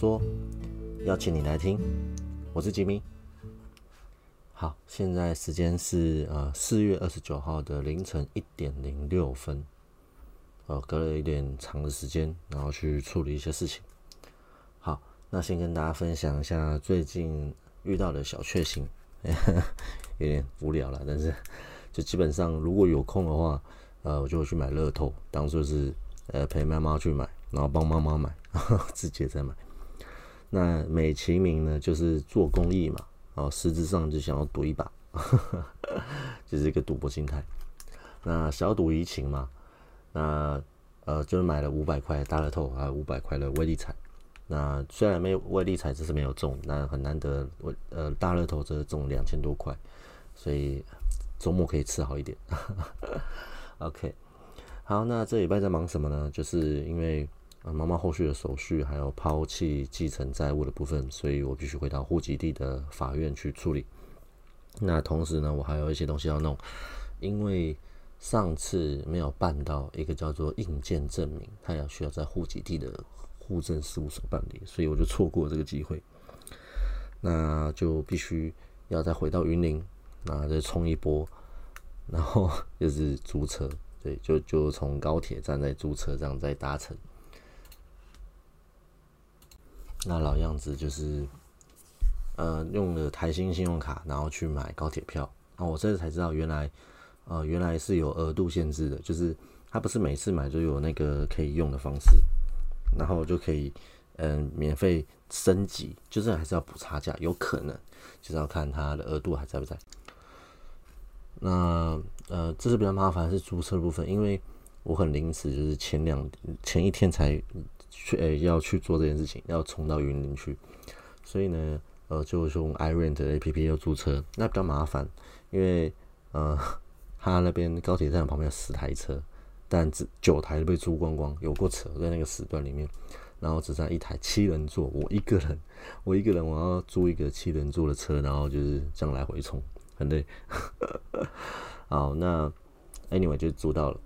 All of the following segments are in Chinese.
说，邀请你来听，我是吉米。好，现在时间是呃四月二十九号的凌晨一点零六分，呃，隔了一点长的时间，然后去处理一些事情。好，那先跟大家分享一下最近遇到的小确幸，有点无聊了，但是就基本上如果有空的话，呃，我就会去买乐透，当做是呃陪妈妈去买。然后帮妈妈买，自己也在买。那美其名呢，就是做公益嘛，然后实质上就想要赌一把，就是一个赌博心态。那小赌怡情嘛，那呃就是买了五百块大乐透，还有五百块的威力彩。那虽然没有威力彩，这是没有中，那很难得，我呃大乐透这中两千多块，所以周末可以吃好一点。OK，好，那这礼拜在忙什么呢？就是因为。啊，妈妈后续的手续还有抛弃继承债务的部分，所以我必须回到户籍地的法院去处理。那同时呢，我还有一些东西要弄，因为上次没有办到一个叫做印鉴证明，他要需要在户籍地的户政事务所办理，所以我就错过这个机会。那就必须要再回到云林，那再冲一波，然后 就是租车，对，就就从高铁站再租车，这样再搭乘。那老样子就是，呃，用了台新信用卡，然后去买高铁票。那我这次才知道，原来，呃，原来是有额度限制的，就是它不是每次买就有那个可以用的方式，然后就可以，嗯，免费升级，就是还是要补差价，有可能就是要看它的额度还在不在。那，呃，这是比较麻烦是租车部分，因为我很临时，就是前两前一天才。去诶，要去做这件事情，要冲到云林去，所以呢，呃，就用 iRent 的 A P P 要租车，那比较麻烦，因为呃，他那边高铁站旁边有十台车，但只九台都被租光光，有过扯在那个时段里面，然后只剩一台七人座，我一个人，我一个人我要租一个七人座的车，然后就是这样来回冲，很累。好，那 Anyway 就租到了。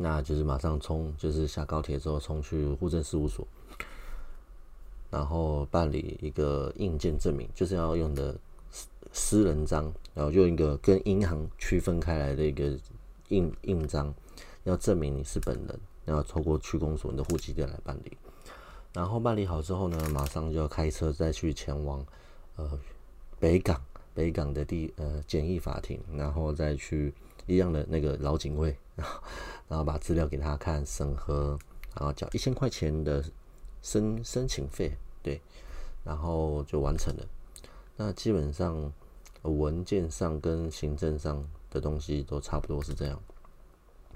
那就是马上冲，就是下高铁之后冲去户政事务所，然后办理一个印鉴证明，就是要用的私私人章，然后用一个跟银行区分开来的一个印印章，要证明你是本人，然后透过区公所你的户籍地来办理。然后办理好之后呢，马上就要开车再去前往呃北港北港的地呃简易法庭，然后再去一样的那个老警卫。然 后然后把资料给他看，审核，然后交一千块钱的申申请费，对，然后就完成了。那基本上文件上跟行政上的东西都差不多是这样。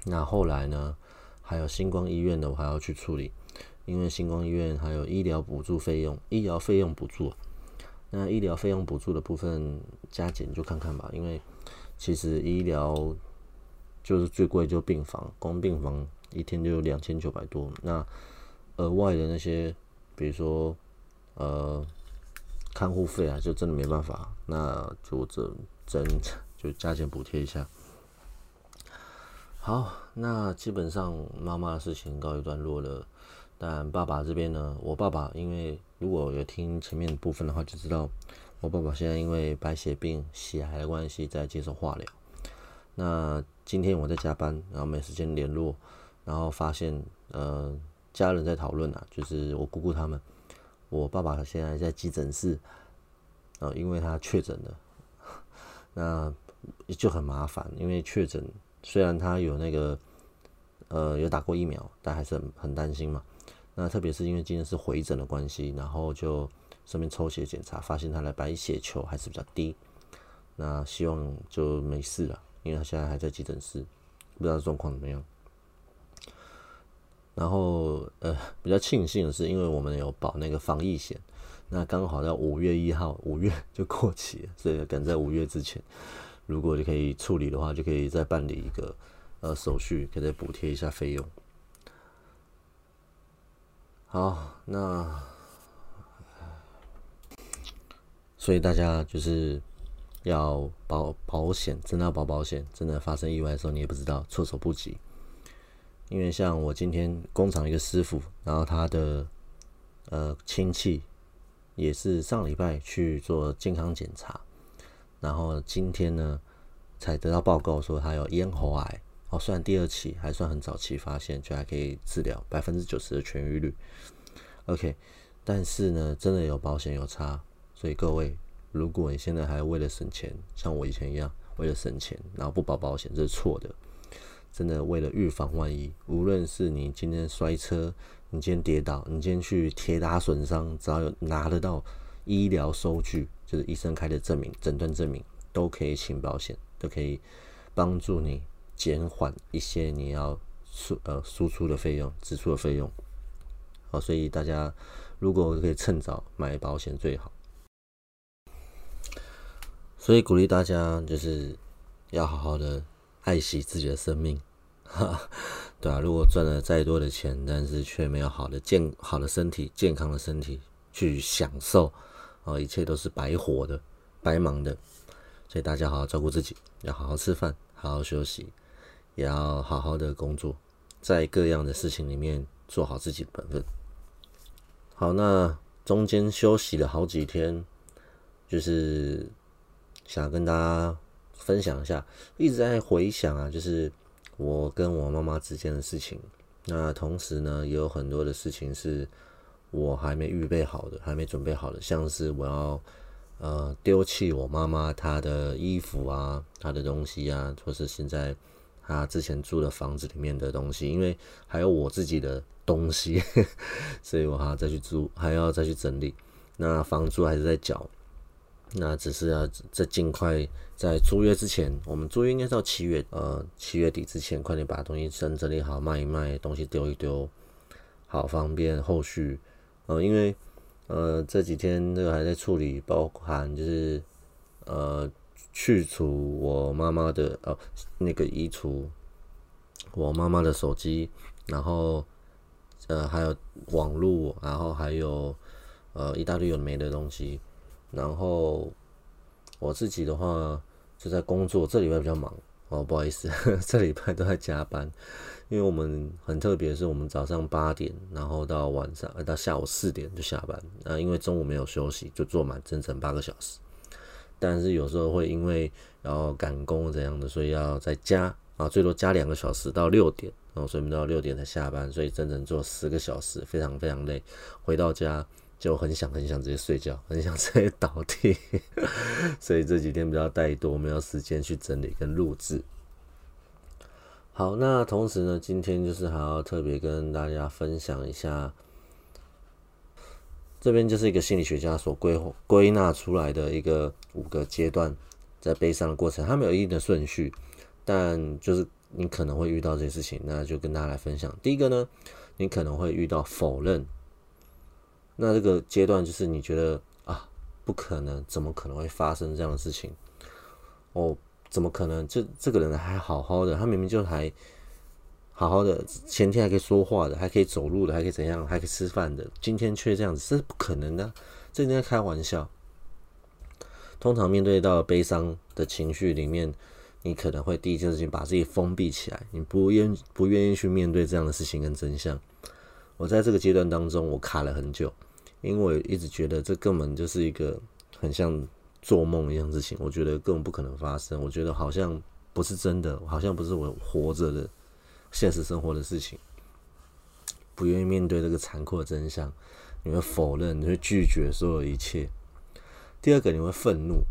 那后来呢，还有星光医院的我还要去处理，因为星光医院还有医疗补助费用，医疗费用补助。那医疗费用补助的部分加减就看看吧，因为其实医疗。就是最贵就病房，光病房一天就有两千九百多。那额外的那些，比如说呃看护费啊，就真的没办法，那就这真就加钱补贴一下。好，那基本上妈妈的事情告一段落了。但爸爸这边呢，我爸爸因为如果有听前面部分的话，就知道我爸爸现在因为白血病、血癌的关系在接受化疗。那今天我在加班，然后没时间联络，然后发现呃家人在讨论啊，就是我姑姑他们，我爸爸现在在急诊室，呃，因为他确诊了，那就很麻烦，因为确诊虽然他有那个呃有打过疫苗，但还是很很担心嘛。那特别是因为今天是回诊的关系，然后就顺便抽血检查，发现他的白血球还是比较低，那希望就没事了。因为他现在还在急诊室，不知道状况怎么样。然后呃，比较庆幸的是，因为我们有保那个防疫险，那刚好在五月一号，五月就过期了，所以赶在五月之前，如果就可以处理的话，就可以再办理一个呃手续，可以再补贴一下费用。好，那所以大家就是。要保保险，真的要保保险。真的发生意外的时候，你也不知道，措手不及。因为像我今天工厂一个师傅，然后他的呃亲戚也是上礼拜去做健康检查，然后今天呢才得到报告说他有咽喉癌。哦，虽然第二期还算很早期发现，就还可以治疗，百分之九十的痊愈率。OK，但是呢，真的有保险有差，所以各位，如果你现在还为了省钱，像我以前一样为了省钱，然后不保保险，这是错的。真的为了预防万一，无论是你今天摔车，你今天跌倒，你今天去铁打损伤，只要有拿得到医疗收据，就是医生开的证明、诊断证明，都可以请保险，都可以帮助你。减缓一些你要输呃输出的费用、支出的费用，好，所以大家如果可以趁早买保险最好。所以鼓励大家就是要好好的爱惜自己的生命，对啊，如果赚了再多的钱，但是却没有好的健好的身体、健康的身体去享受，哦，一切都是白活的、白忙的。所以大家好好照顾自己，要好好吃饭，好好休息。也要好好的工作，在各样的事情里面做好自己的本分。好，那中间休息了好几天，就是想跟大家分享一下，一直在回想啊，就是我跟我妈妈之间的事情。那同时呢，也有很多的事情是我还没预备好的，还没准备好的，像是我要呃丢弃我妈妈她的衣服啊，她的东西啊，或是现在。她之前住的房子里面的东西，因为还有我自己的东西，所以我还要再去租，还要再去整理。那房租还是在缴，那只是要在尽快在租约之前，我们租约应该到七月，呃，七月底之前，快点把东西整整理好，卖一卖，东西丢一丢，好方便后续。呃，因为呃这几天这个还在处理，包含就是呃。去除我妈妈的哦，那个移除我妈妈的手机，然后呃还有网络，然后还有呃一大堆有没的东西，然后我自己的话就在工作，这礼拜比较忙哦，不好意思，这礼拜都在加班，因为我们很特别，是我们早上八点，然后到晚上到下午四点就下班，啊，因为中午没有休息，就做满整整八个小时。但是有时候会因为要赶工怎样的，所以要再加啊，最多加两个小时到六点，然后所以我们到六点才下班，所以整整做十个小时，非常非常累。回到家就很想很想直接睡觉，很想直接倒地。所以这几天比较怠惰，没有时间去整理跟录制。好，那同时呢，今天就是还要特别跟大家分享一下。这边就是一个心理学家所归归纳出来的一个五个阶段，在悲伤的过程，它没有一定的顺序，但就是你可能会遇到这些事情，那就跟大家来分享。第一个呢，你可能会遇到否认，那这个阶段就是你觉得啊，不可能，怎么可能会发生这样的事情？哦，怎么可能？这这个人还好好的，他明明就还。好好的，前天还可以说话的，还可以走路的，还可以怎样，还可以吃饭的，今天却这样子，这是不可能的，这应该开玩笑。通常面对到悲伤的情绪里面，你可能会第一件事情把自己封闭起来，你不愿不愿意去面对这样的事情跟真相。我在这个阶段当中，我卡了很久，因为我一直觉得这根本就是一个很像做梦一样事情，我觉得根本不可能发生，我觉得好像不是真的，好像不是我活着的。现实生活的事情，不愿意面对这个残酷的真相，你会否认，你会拒绝所有一切。第二个，你会愤怒，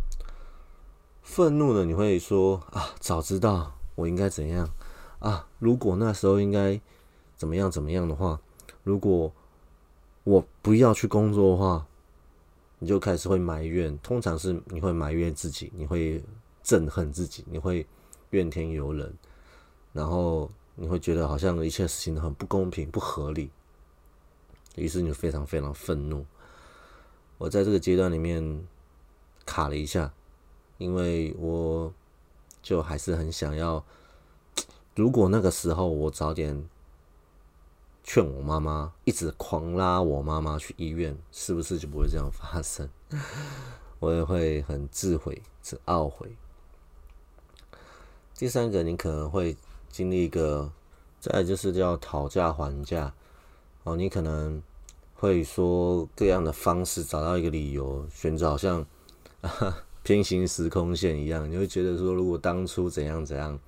愤怒呢，你会说啊，早知道我应该怎样啊，如果那时候应该怎么样怎么样的话，如果我不要去工作的话，你就开始会埋怨，通常是你会埋怨自己，你会憎恨自己，你会怨天尤人，然后。你会觉得好像一切事情很不公平、不合理，于是你就非常非常愤怒。我在这个阶段里面卡了一下，因为我就还是很想要，如果那个时候我早点劝我妈妈，一直狂拉我妈妈去医院，是不是就不会这样发生？我也会很自悔、是懊悔。第三个，你可能会。经历一个，再就是叫讨价还价哦，你可能会说各样的方式找到一个理由，选择好像 平行时空线一样，你会觉得说，如果当初怎样怎样，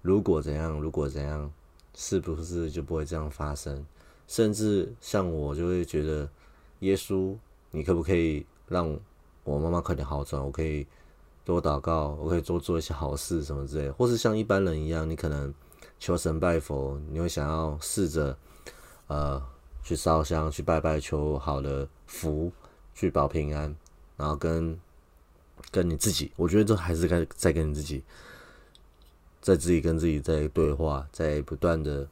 如果怎样，如果怎样，是不是就不会这样发生？甚至像我就会觉得，耶稣，你可不可以让我妈妈快点好转？我可以多祷告，我可以多做一些好事什么之类，或是像一般人一样，你可能求神拜佛，你会想要试着呃去烧香去拜拜，求好的福，去保平安，然后跟跟你自己，我觉得这还是该在跟你自己，在自己跟自己在对话，在不断的。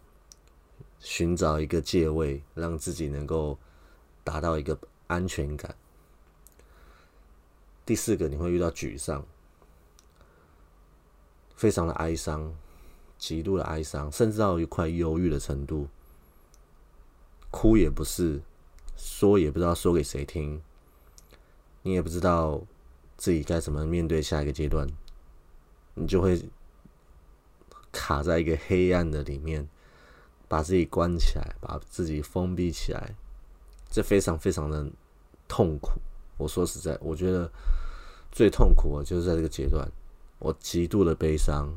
寻找一个借位，让自己能够达到一个安全感。第四个，你会遇到沮丧，非常的哀伤，极度的哀伤，甚至到一块忧郁的程度。哭也不是，说也不知道说给谁听，你也不知道自己该怎么面对下一个阶段，你就会卡在一个黑暗的里面。把自己关起来，把自己封闭起来，这非常非常的痛苦。我说实在，我觉得最痛苦的就是在这个阶段，我极度的悲伤，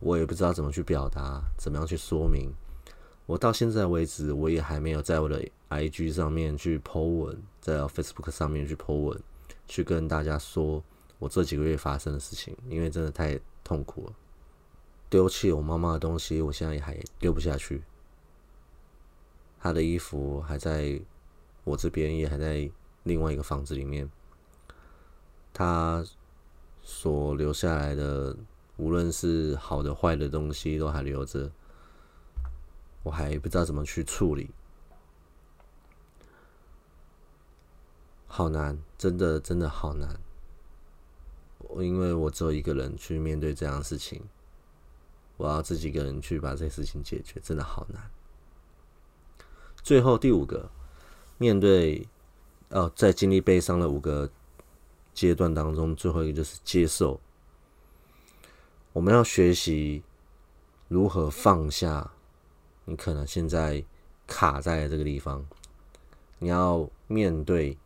我也不知道怎么去表达，怎么样去说明。我到现在为止，我也还没有在我的 IG 上面去 po 文，在 Facebook 上面去 po 文，去跟大家说我这几个月发生的事情，因为真的太痛苦了。丢弃我妈妈的东西，我现在也还丢不下去。她的衣服还在我这边，也还在另外一个房子里面。他所留下来的，无论是好的坏的东西，都还留着。我还不知道怎么去处理，好难，真的真的好难。因为我只有一个人去面对这样的事情，我要自己一个人去把这事情解决，真的好难。最后第五个，面对哦，在经历悲伤的五个阶段当中，最后一个就是接受。我们要学习如何放下你可能现在卡在这个地方，你要面对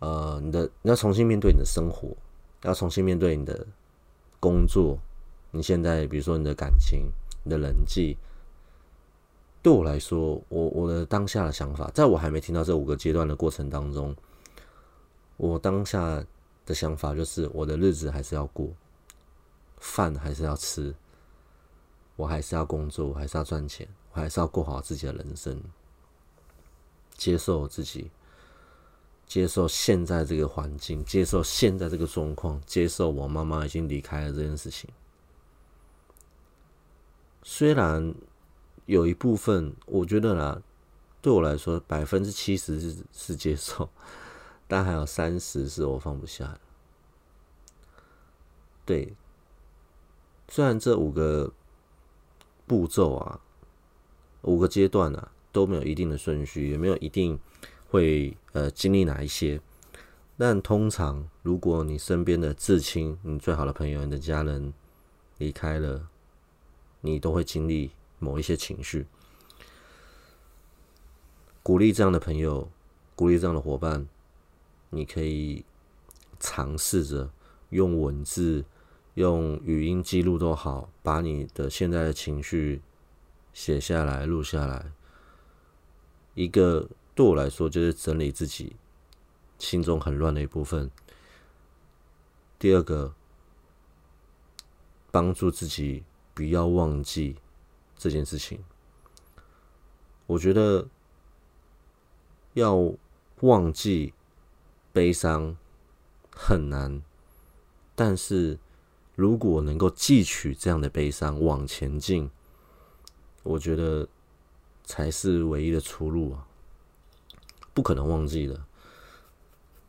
呃你的，你要重新面对你的生活，要重新面对你的工作。你现在比如说你的感情、你的人际。对我来说，我我的当下的想法，在我还没听到这五个阶段的过程当中，我当下的想法就是，我的日子还是要过，饭还是要吃，我还是要工作，我还是要赚钱，我还是要过好自己的人生，接受自己，接受现在这个环境，接受现在这个状况，接受我妈妈已经离开了这件事情，虽然。有一部分，我觉得啦，对我来说，百分之七十是是接受，但还有三十是我放不下的。对，虽然这五个步骤啊，五个阶段啊，都没有一定的顺序，也没有一定会呃经历哪一些，但通常，如果你身边的至亲、你最好的朋友、你的家人离开了，你都会经历。某一些情绪，鼓励这样的朋友，鼓励这样的伙伴，你可以尝试着用文字、用语音记录都好，把你的现在的情绪写下来、录下来。一个对我来说，就是整理自己心中很乱的一部分。第二个，帮助自己不要忘记。这件事情，我觉得要忘记悲伤很难，但是如果能够汲取这样的悲伤往前进，我觉得才是唯一的出路啊！不可能忘记的。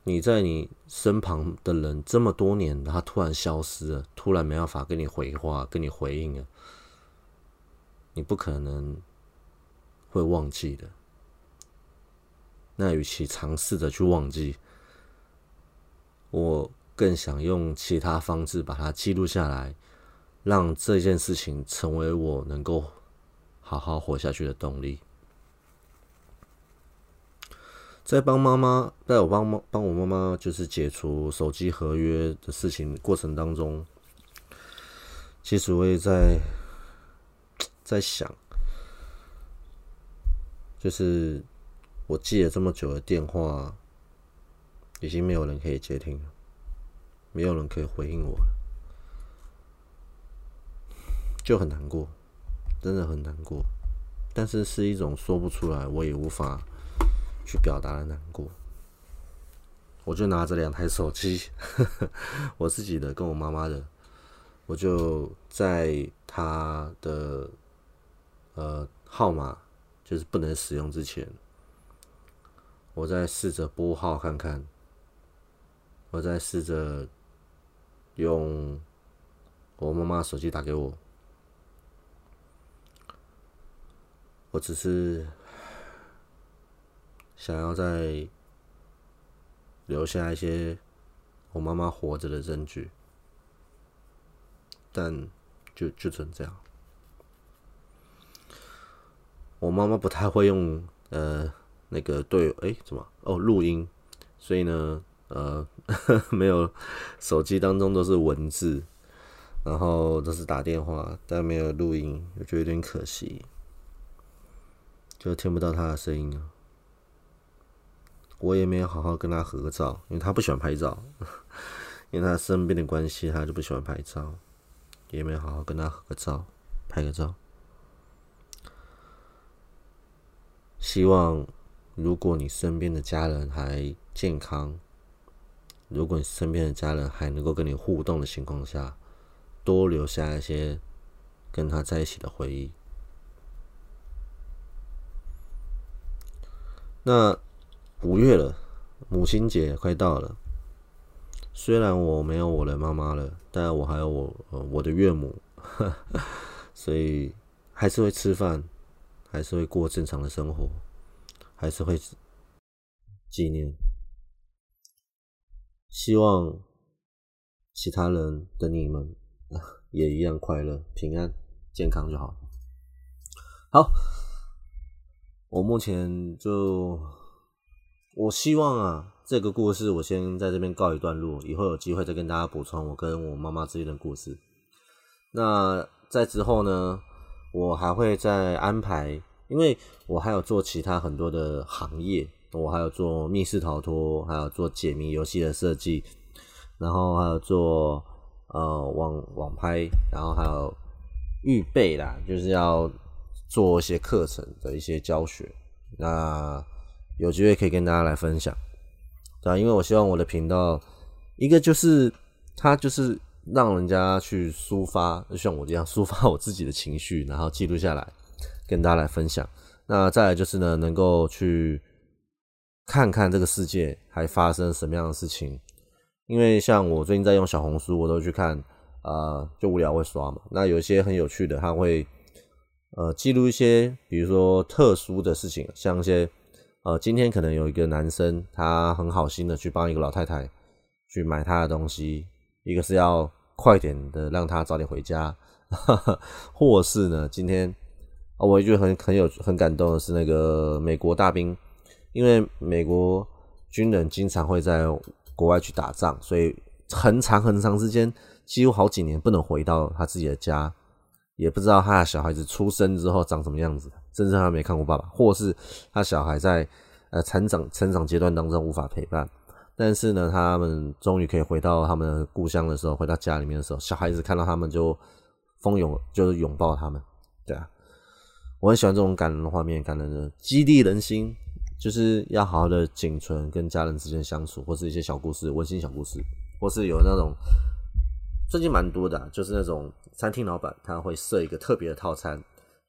你在你身旁的人这么多年，他突然消失了，突然没办法跟你回话、跟你回应了。你不可能会忘记的。那与其尝试着去忘记，我更想用其他方式把它记录下来，让这件事情成为我能够好好活下去的动力。在帮妈妈，在我帮妈帮我妈妈就是解除手机合约的事情过程当中，其实我也在在想，就是我记了这么久的电话，已经没有人可以接听了，没有人可以回应我了，就很难过，真的很难过，但是是一种说不出来，我也无法。去表达了难过，我就拿着两台手机，我自己的跟我妈妈的，我就在她的呃号码就是不能使用之前，我在试着拨号看看，我在试着用我妈妈手机打给我，我只是。想要再留下一些我妈妈活着的证据，但就就只能这样。我妈妈不太会用呃那个对哎怎么哦录音，所以呢呃 没有手机当中都是文字，然后都是打电话，但没有录音，我觉得有点可惜，就听不到她的声音了。我也没有好好跟他合照，因为他不喜欢拍照，因为他生病的关系，他就不喜欢拍照，也没有好好跟他合个照，拍个照。希望如果你身边的家人还健康，如果你身边的家人还能够跟你互动的情况下，多留下一些跟他在一起的回忆。那。五月了，母亲节快到了。虽然我没有我的妈妈了，但我还有我呃我的岳母，所以还是会吃饭，还是会过正常的生活，还是会纪念。希望其他人的你们 也一样快乐、平安、健康就好。好，我目前就。我希望啊，这个故事我先在这边告一段落，以后有机会再跟大家补充我跟我妈妈之间的故事。那在之后呢，我还会再安排，因为我还有做其他很多的行业，我还有做密室逃脱，还有做解谜游戏的设计，然后还有做呃网网拍，然后还有预备啦，就是要做一些课程的一些教学。那有机会可以跟大家来分享，对啊，因为我希望我的频道，一个就是它就是让人家去抒发，就像我这样抒发我自己的情绪，然后记录下来跟大家来分享。那再来就是呢，能够去看看这个世界还发生什么样的事情。因为像我最近在用小红书，我都去看，啊，就无聊会刷嘛。那有一些很有趣的，他会呃记录一些，比如说特殊的事情，像一些。呃，今天可能有一个男生，他很好心的去帮一个老太太去买她的东西，一个是要快点的让她早点回家，或是呢，今天我也觉得很很有很感动的是那个美国大兵，因为美国军人经常会在国外去打仗，所以很长很长时间，几乎好几年不能回到他自己的家，也不知道他的小孩子出生之后长什么样子。甚至他没看过爸爸，或是他小孩在呃成长成长阶段当中无法陪伴，但是呢，他们终于可以回到他们的故乡的时候，回到家里面的时候，小孩子看到他们就蜂拥就是拥抱他们，对啊，我很喜欢这种感人的画面，感人的激励人心，就是要好好的仅存跟家人之间相处，或是一些小故事，温馨小故事，或是有那种最近蛮多的，就是那种餐厅老板他会设一个特别的套餐。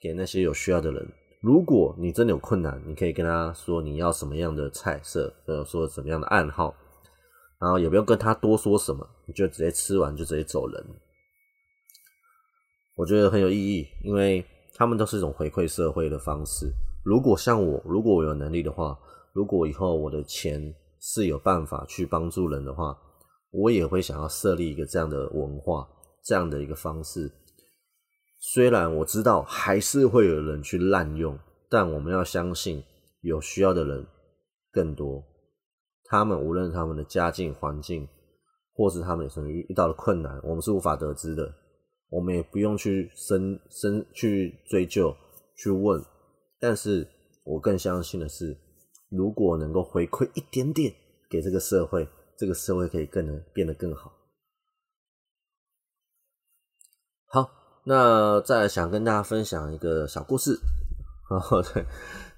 给那些有需要的人，如果你真的有困难，你可以跟他说你要什么样的菜色，或者，说什么样的暗号，然后也不用跟他多说什么，你就直接吃完就直接走人。我觉得很有意义，因为他们都是一种回馈社会的方式。如果像我，如果我有能力的话，如果以后我的钱是有办法去帮助人的话，我也会想要设立一个这样的文化，这样的一个方式。虽然我知道还是会有人去滥用，但我们要相信有需要的人更多。他们无论他们的家境环境，或是他们什么遇到的困难，我们是无法得知的，我们也不用去深深去追究去问。但是我更相信的是，如果能够回馈一点点给这个社会，这个社会可以更能变得更好。那再想跟大家分享一个小故事，哦，对，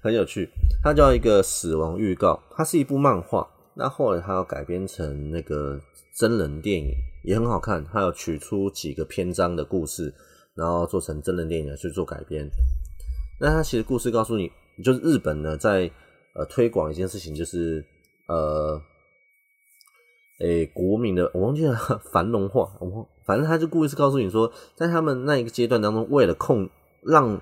很有趣，它叫一个死亡预告，它是一部漫画。那后来它要改编成那个真人电影，也很好看。它有取出几个篇章的故事，然后做成真人电影去做改编。那它其实故事告诉你，就是日本呢在呃推广一件事情，就是呃，诶国民的我忘记了繁荣化，我反正他就故意是告诉你说，在他们那一个阶段当中，为了控让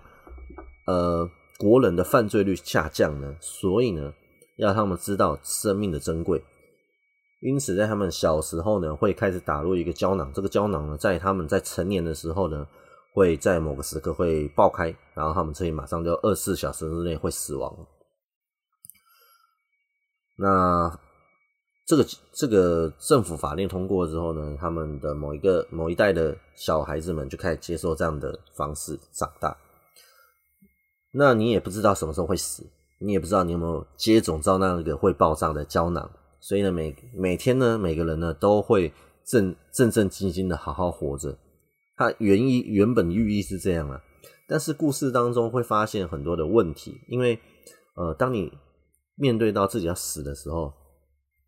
呃国人的犯罪率下降呢，所以呢。要他们知道生命的珍贵，因此在他们小时候呢，会开始打入一个胶囊。这个胶囊呢，在他们在成年的时候呢，会在某个时刻会爆开，然后他们这里马上就二十四小时之内会死亡。那这个这个政府法令通过之后呢，他们的某一个某一代的小孩子们就开始接受这样的方式长大。那你也不知道什么时候会死。你也不知道你有没有接种到那个会爆炸的胶囊，所以呢，每每天呢，每个人呢都会正正正经经的好好活着。它原意原本寓意是这样啊，但是故事当中会发现很多的问题，因为呃，当你面对到自己要死的时候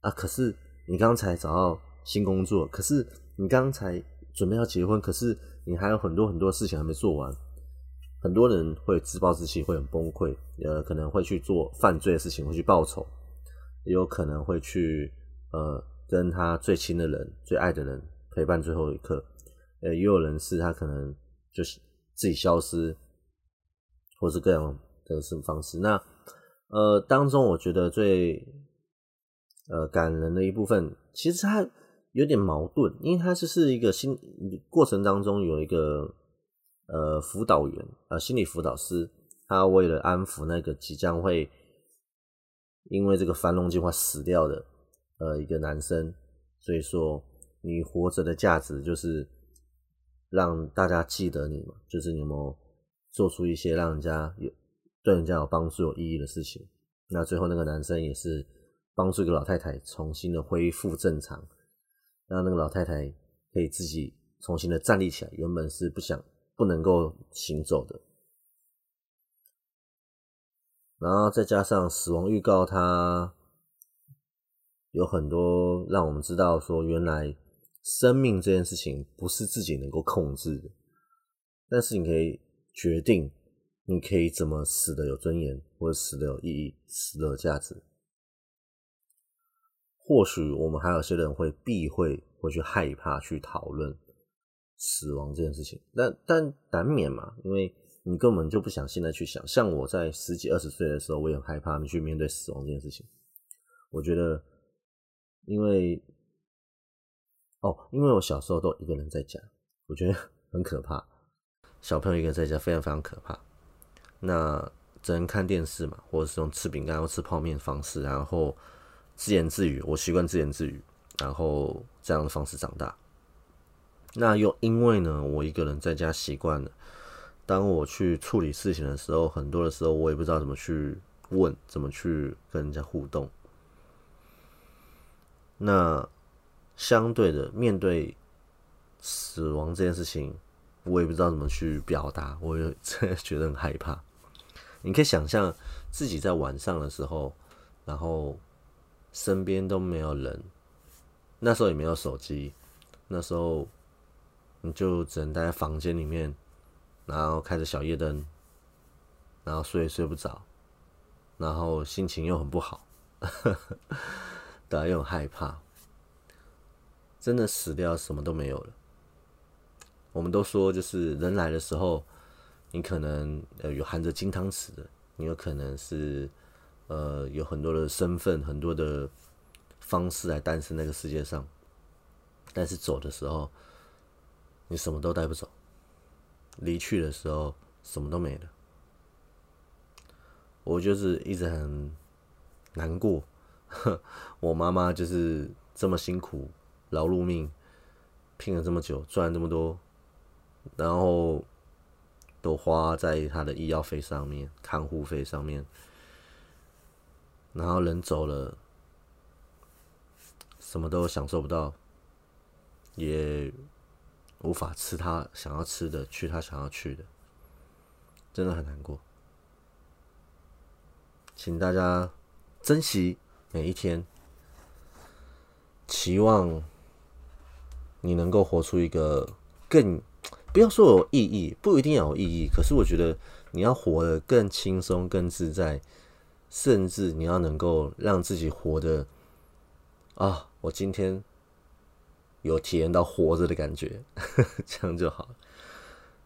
啊，可是你刚才找到新工作，可是你刚才准备要结婚，可是你还有很多很多事情还没做完。很多人会自暴自弃，会很崩溃，呃，可能会去做犯罪的事情，会去报仇，也有可能会去呃跟他最亲的人、最爱的人陪伴最后一刻，呃，也有人是他可能就是自己消失，或是各样的什么方式。那呃当中，我觉得最呃感人的一部分，其实他有点矛盾，因为他就是一个心过程当中有一个。呃，辅导员，呃，心理辅导师，他为了安抚那个即将会因为这个繁荣计划死掉的呃一个男生，所以说你活着的价值就是让大家记得你嘛，就是你有没有做出一些让人家有对人家有帮助、有意义的事情。那最后那个男生也是帮助一个老太太重新的恢复正常，让那个老太太可以自己重新的站立起来，原本是不想。不能够行走的，然后再加上死亡预告，它有很多让我们知道说，原来生命这件事情不是自己能够控制的，但是你可以决定，你可以怎么死的有尊严，或者死的有意义，死的有价值。或许我们还有些人会避讳，会去害怕去讨论。死亡这件事情，但但难免嘛，因为你根本就不想现在去想。像我在十几二十岁的时候，我也很害怕去面对死亡这件事情。我觉得，因为哦，因为我小时候都一个人在家，我觉得 很可怕。小朋友一个人在家非常非常可怕。那只能看电视嘛，或者是用吃饼干或吃泡面方式，然后自言自语。我习惯自言自语，然后这样的方式长大。那又因为呢，我一个人在家习惯了。当我去处理事情的时候，很多的时候我也不知道怎么去问，怎么去跟人家互动。那相对的，面对死亡这件事情，我也不知道怎么去表达，我也 真的觉得很害怕。你可以想象自己在晚上的时候，然后身边都没有人，那时候也没有手机，那时候。你就只能待在房间里面，然后开着小夜灯，然后睡也睡不着，然后心情又很不好，对，又很害怕，真的死掉什么都没有了。我们都说，就是人来的时候，你可能呃有含着金汤匙的，你有可能是呃有很多的身份、很多的方式来诞生那个世界上，但是走的时候。你什么都带不走，离去的时候什么都没了。我就是一直很难过，我妈妈就是这么辛苦劳碌命，拼了这么久，赚了这么多，然后都花在她的医药费上面、看护费上面，然后人走了，什么都享受不到，也无法吃他想要吃的，去他想要去的，真的很难过。请大家珍惜每一天，期望你能够活出一个更不要说有意义，不一定要有意义。可是我觉得你要活得更轻松、更自在，甚至你要能够让自己活得啊，我今天有体验到活着的感觉，这样就好了。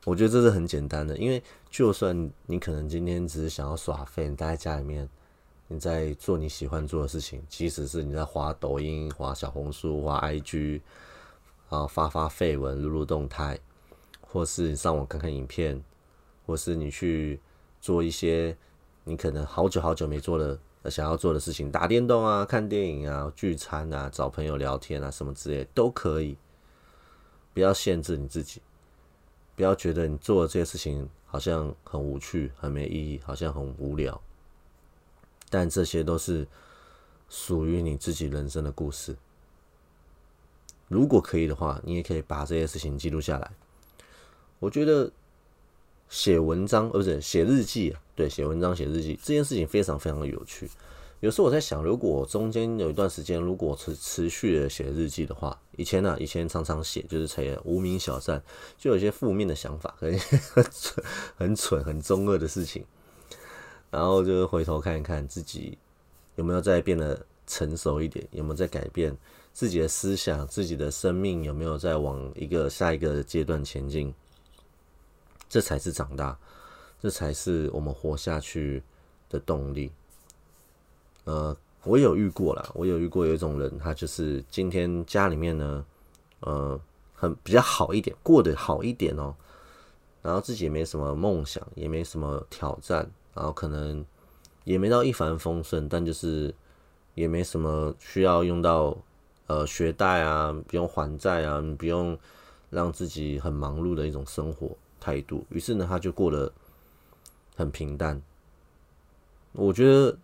我觉得这是很简单的，因为就算你可能今天只是想要耍废，你待在家里面，你在做你喜欢做的事情，即使是你在滑抖音、滑小红书、滑 IG，啊发发废文、录录动态，或是上网看看影片，或是你去做一些你可能好久好久没做的、想要做的事情，打电动啊、看电影啊、聚餐啊、找朋友聊天啊，什么之类都可以，不要限制你自己。不要觉得你做的这些事情好像很无趣、很没意义，好像很无聊。但这些都是属于你自己人生的故事。如果可以的话，你也可以把这些事情记录下来。我觉得写文章，呃，不是写日记，对，写文章、写日记这件事情非常非常的有趣。有时候我在想，如果中间有一段时间，如果持持续的写日记的话，以前呢，以前常常写，就是写无名小站，就有一些负面的想法，很蠢、很蠢、很中二的事情，然后就回头看一看自己有没有在变得成熟一点，有没有在改变自己的思想，自己的生命有没有在往一个下一个阶段前进，这才是长大，这才是我们活下去的动力。呃，我有遇过啦，我有遇过有一种人，他就是今天家里面呢，呃，很比较好一点，过得好一点哦，然后自己也没什么梦想，也没什么挑战，然后可能也没到一帆风顺，但就是也没什么需要用到呃学贷啊，不用还债啊，不用让自己很忙碌的一种生活态度，于是呢，他就过得很平淡。我觉得。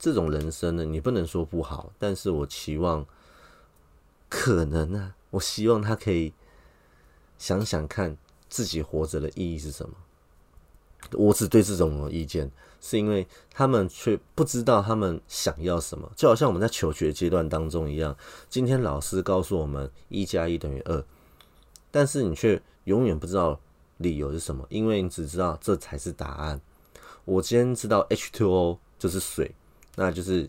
这种人生呢，你不能说不好，但是我期望可能啊，我希望他可以想想看自己活着的意义是什么。我只对这种有意见，是因为他们却不知道他们想要什么，就好像我们在求学阶段当中一样。今天老师告诉我们一加一等于二，但是你却永远不知道理由是什么，因为你只知道这才是答案。我今天知道 H2O 就是水。那就是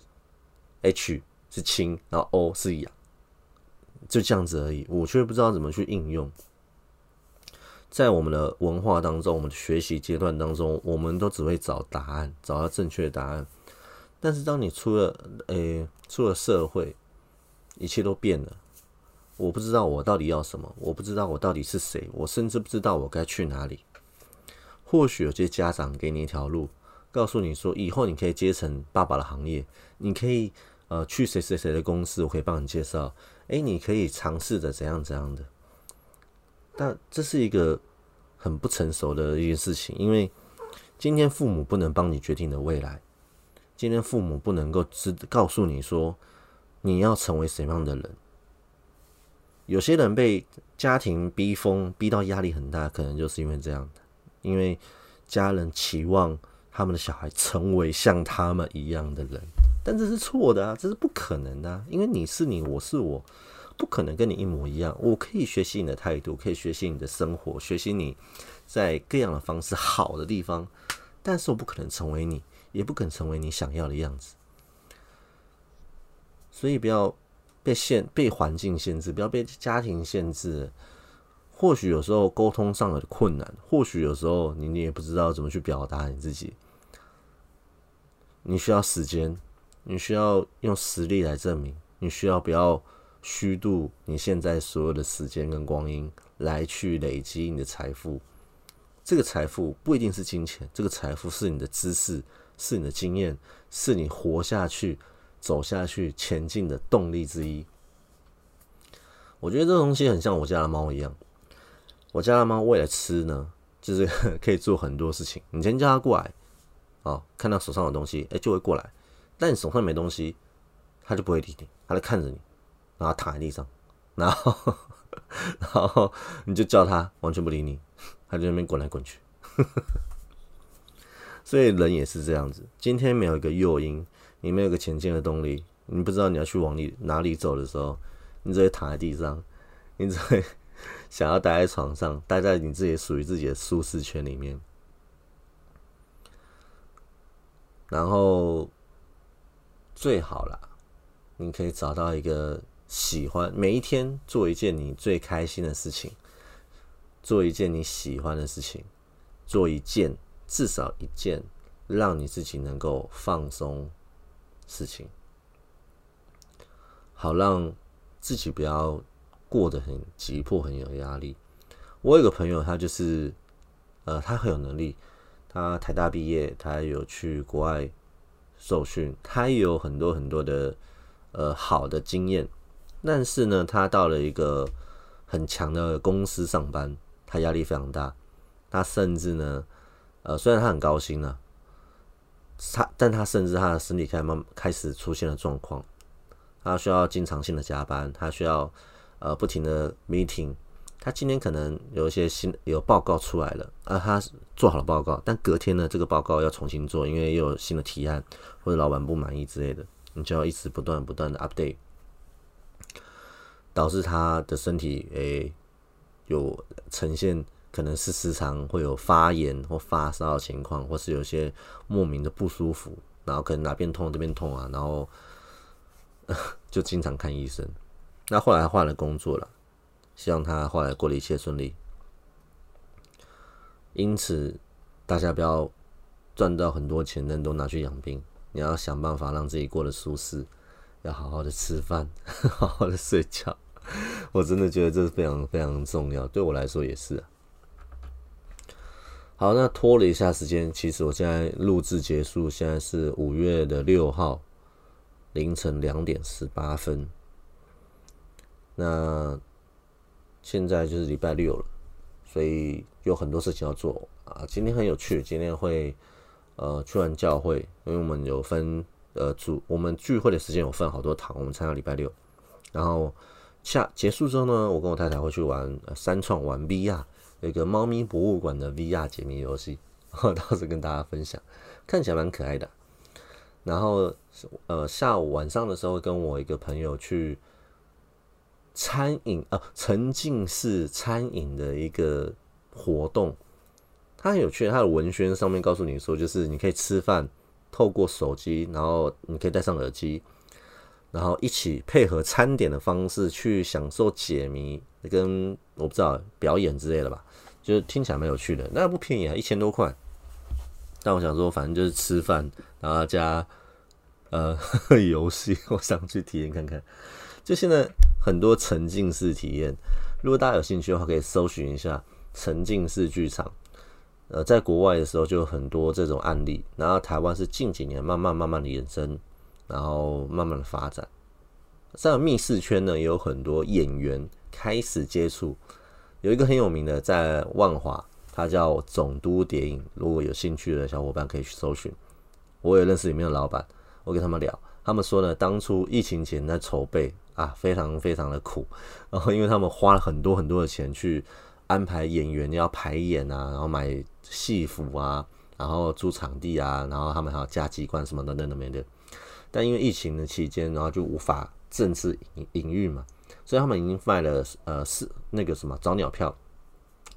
H 是氢，然后 O 是氧，就这样子而已。我却不知道怎么去应用。在我们的文化当中，我们的学习阶段当中，我们都只会找答案，找到正确的答案。但是当你出了诶，出了社会，一切都变了。我不知道我到底要什么，我不知道我到底是谁，我甚至不知道我该去哪里。或许有些家长给你一条路。告诉你说，以后你可以接成爸爸的行业，你可以呃去谁谁谁的公司，我可以帮你介绍。哎，你可以尝试着怎样怎样的。但这是一个很不成熟的一件事情，因为今天父母不能帮你决定的未来，今天父母不能够知告诉你说你要成为什么样的人。有些人被家庭逼疯，逼到压力很大，可能就是因为这样的，因为家人期望。他们的小孩成为像他们一样的人，但这是错的啊，这是不可能的，因为你是你，我是我，不可能跟你一模一样。我可以学习你的态度，可以学习你的生活，学习你在各样的方式好的地方，但是我不可能成为你，也不可能成为你想要的样子。所以不要被限、被环境限制，不要被家庭限制。或许有时候沟通上的困难，或许有时候你你也不知道怎么去表达你自己。你需要时间，你需要用实力来证明，你需要不要虚度你现在所有的时间跟光阴来去累积你的财富。这个财富不一定是金钱，这个财富是你的知识，是你的经验，是你活下去走下去前进的动力之一。我觉得这东西很像我家的猫一样，我家的猫为了吃呢，就是 可以做很多事情。你先叫它过来，哦，看到手上有东西，哎，就会过来。但你手上没东西，它就不会理你，它就看着你，然后躺在地上，然后，然后你就叫它，完全不理你，它就那边滚来滚去。所以人也是这样子，今天没有一个诱因，你没有个前进的动力，你不知道你要去往里哪里走的时候，你只会躺在地上，你只会想要待在床上，待在你自己属于自己的舒适圈里面，然后最好啦，你可以找到一个喜欢，每一天做一件你最开心的事情，做一件你喜欢的事情，做一件。至少一件让你自己能够放松事情，好让自己不要过得很急迫、很有压力。我有个朋友，他就是呃，他很有能力，他台大毕业，他有去国外受训，他也有很多很多的呃好的经验。但是呢，他到了一个很强的公司上班，他压力非常大，他甚至呢。呃，虽然他很高兴呢，他，但他甚至他的身体开始慢开始出现了状况，他需要经常性的加班，他需要呃不停的 meeting，他今天可能有一些新有报告出来了，啊，他做好了报告，但隔天呢，这个报告要重新做，因为又有新的提案或者老板不满意之类的，你就要一直不断不断的 update，导致他的身体诶有呈现。可能是时常会有发炎或发烧的情况，或是有些莫名的不舒服，然后可能哪边痛这边痛啊，然后 就经常看医生。那后来换了工作了，希望他后来过得一切顺利。因此，大家不要赚到很多钱，人都拿去养病。你要想办法让自己过得舒适，要好好的吃饭，好好的睡觉。我真的觉得这是非常非常重要，对我来说也是啊。好，那拖了一下时间。其实我现在录制结束，现在是五月的六号凌晨两点十八分。那现在就是礼拜六了，所以有很多事情要做啊。今天很有趣，今天会呃去完教会，因为我们有分呃组，我们聚会的时间有分好多堂，我们参加礼拜六。然后下结束之后呢，我跟我太太会去玩三创玩 VR。有一个猫咪博物馆的 VR 解谜游戏，我到时跟大家分享，看起来蛮可爱的。然后呃下午晚上的时候，跟我一个朋友去餐饮啊沉浸式餐饮的一个活动，它很有趣。它的文宣上面告诉你说，就是你可以吃饭，透过手机，然后你可以戴上耳机，然后一起配合餐点的方式去享受解谜，跟我不知道表演之类的吧。就是听起来蛮有趣的，那不便宜啊，一千多块。但我想说，反正就是吃饭，然后加呃 游戏，我想去体验看看。就现在很多沉浸式体验，如果大家有兴趣的话，可以搜寻一下沉浸式剧场。呃，在国外的时候就有很多这种案例，然后台湾是近几年慢慢慢慢的延伸，然后慢慢的发展。在密室圈呢，也有很多演员开始接触。有一个很有名的在万华，他叫总督谍影。如果有兴趣的小伙伴可以去搜寻。我也认识里面的老板，我跟他们聊，他们说呢，当初疫情前在筹备啊，非常非常的苦。然后因为他们花了很多很多的钱去安排演员要排演啊，然后买戏服啊，然后租场地啊，然后他们还要加机关什么等等的没的。但因为疫情的期间，然后就无法正式营营运嘛。所以他们已经卖了呃是那个什么早鸟票，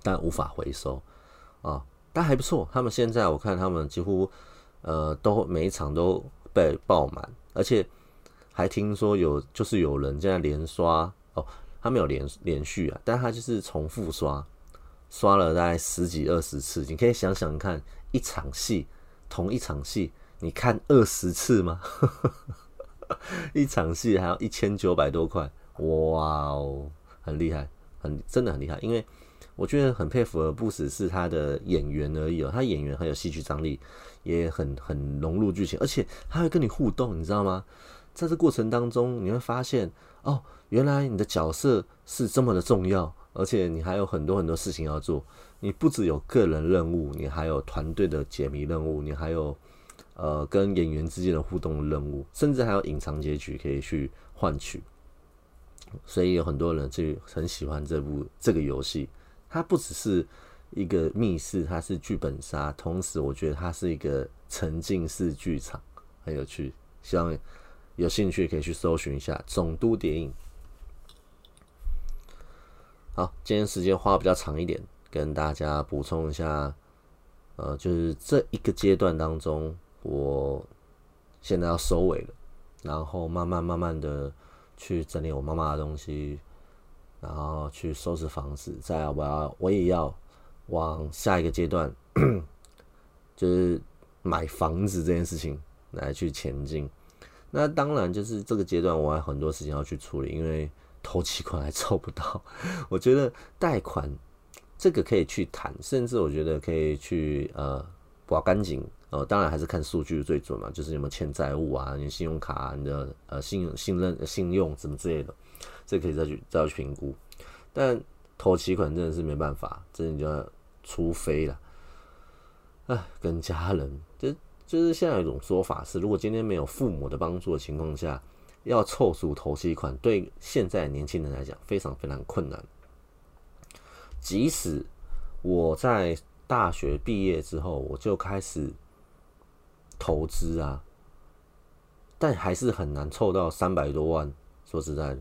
但无法回收啊，但还不错。他们现在我看他们几乎呃都每一场都被爆满，而且还听说有就是有人现在连刷哦，他没有连连续啊，但他就是重复刷，刷了大概十几二十次。你可以想想看，一场戏同一场戏，你看二十次吗？一场戏还要一千九百多块。哇哦，很厉害，很真的很厉害。因为我觉得很佩服的不只是他的演员而已哦，他演员很有戏剧张力，也很很融入剧情，而且他会跟你互动，你知道吗？在这过程当中，你会发现哦，原来你的角色是这么的重要，而且你还有很多很多事情要做。你不只有个人任务，你还有团队的解谜任务，你还有呃跟演员之间的互动任务，甚至还有隐藏结局可以去换取。所以有很多人就很喜欢这部这个游戏。它不只是一个密室，它是剧本杀，同时我觉得它是一个沉浸式剧场，很有趣。希望有兴趣可以去搜寻一下《总督谍影》。好，今天时间花比较长一点，跟大家补充一下，呃，就是这一个阶段当中，我现在要收尾了，然后慢慢慢慢的去整理我妈妈的东西，然后去收拾房子，再我要我也要往下一个阶段，就是买房子这件事情来去前进。那当然就是这个阶段，我还很多事情要去处理，因为头期款还凑不到。我觉得贷款这个可以去谈，甚至我觉得可以去呃保干净。呃，当然还是看数据最准嘛，就是有没有欠债务啊，你信用卡啊、你的呃信用信任、信用什么之类的，这可以再去再去评估。但投期款真的是没办法，真的就要除非了。哎，跟家人就。就是现在有一种说法是，如果今天没有父母的帮助的情况下，要凑足头期款，对现在年轻人来讲非常非常困难。即使我在大学毕业之后，我就开始投资啊，但还是很难凑到三百多万。说实在的，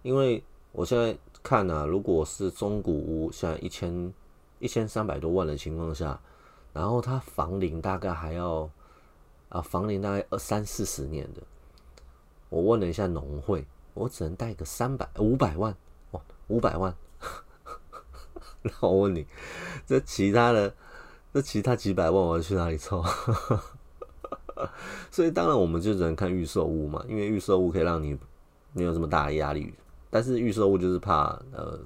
因为我现在看啊，如果是中古屋，现在一千一千三百多万的情况下。然后它房龄大概还要啊，房龄大概二三四十年的。我问了一下农会，我只能贷个三百五百万哦，五百万。那我问你，这其他的，这其他几百万我要去哪里凑？所以当然我们就只能看预售屋嘛，因为预售屋可以让你没有这么大的压力。但是预售屋就是怕呃，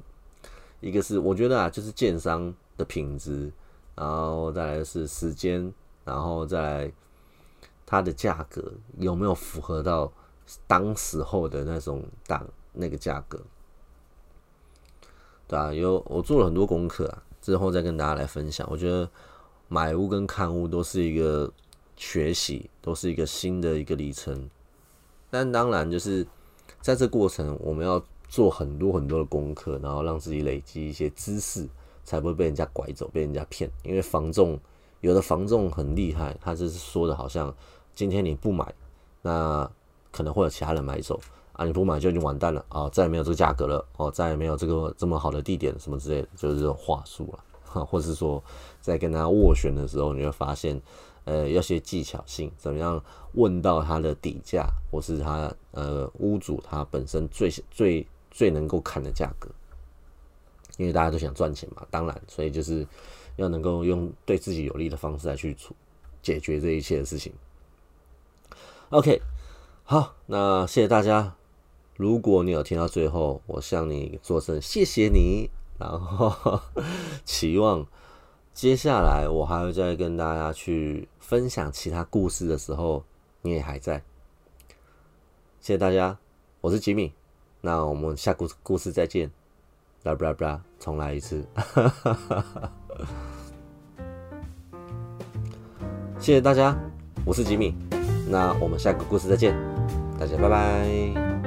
一个是我觉得啊，就是建商的品质。然后再来是时间，然后再来它的价格有没有符合到当时候的那种档那个价格，对啊，有我做了很多功课啊，之后再跟大家来分享。我觉得买屋跟看屋都是一个学习，都是一个新的一个里程。但当然就是在这过程，我们要做很多很多的功课，然后让自己累积一些知识。才不会被人家拐走，被人家骗。因为房仲有的房仲很厉害，他就是说的好像今天你不买，那可能会有其他人买走啊，你不买就已经完蛋了啊，再也没有这个价格了哦，再也没有这个这么好的地点什么之类的，就是这种话术了。哈 或者是说在跟他斡旋的时候，你会发现呃，要些技巧性，怎么样问到他的底价，或是他呃屋主他本身最最最能够砍的价格。因为大家都想赚钱嘛，当然，所以就是要能够用对自己有利的方式来去处解决这一切的事情。OK，好，那谢谢大家。如果你有听到最后，我向你说声谢谢你，然后 期望接下来我还会再跟大家去分享其他故事的时候，你也还在。谢谢大家，我是吉米，那我们下故故事再见。啦啦啦！重来一次，谢谢大家，我是吉米，那我们下个故事再见，大家拜拜。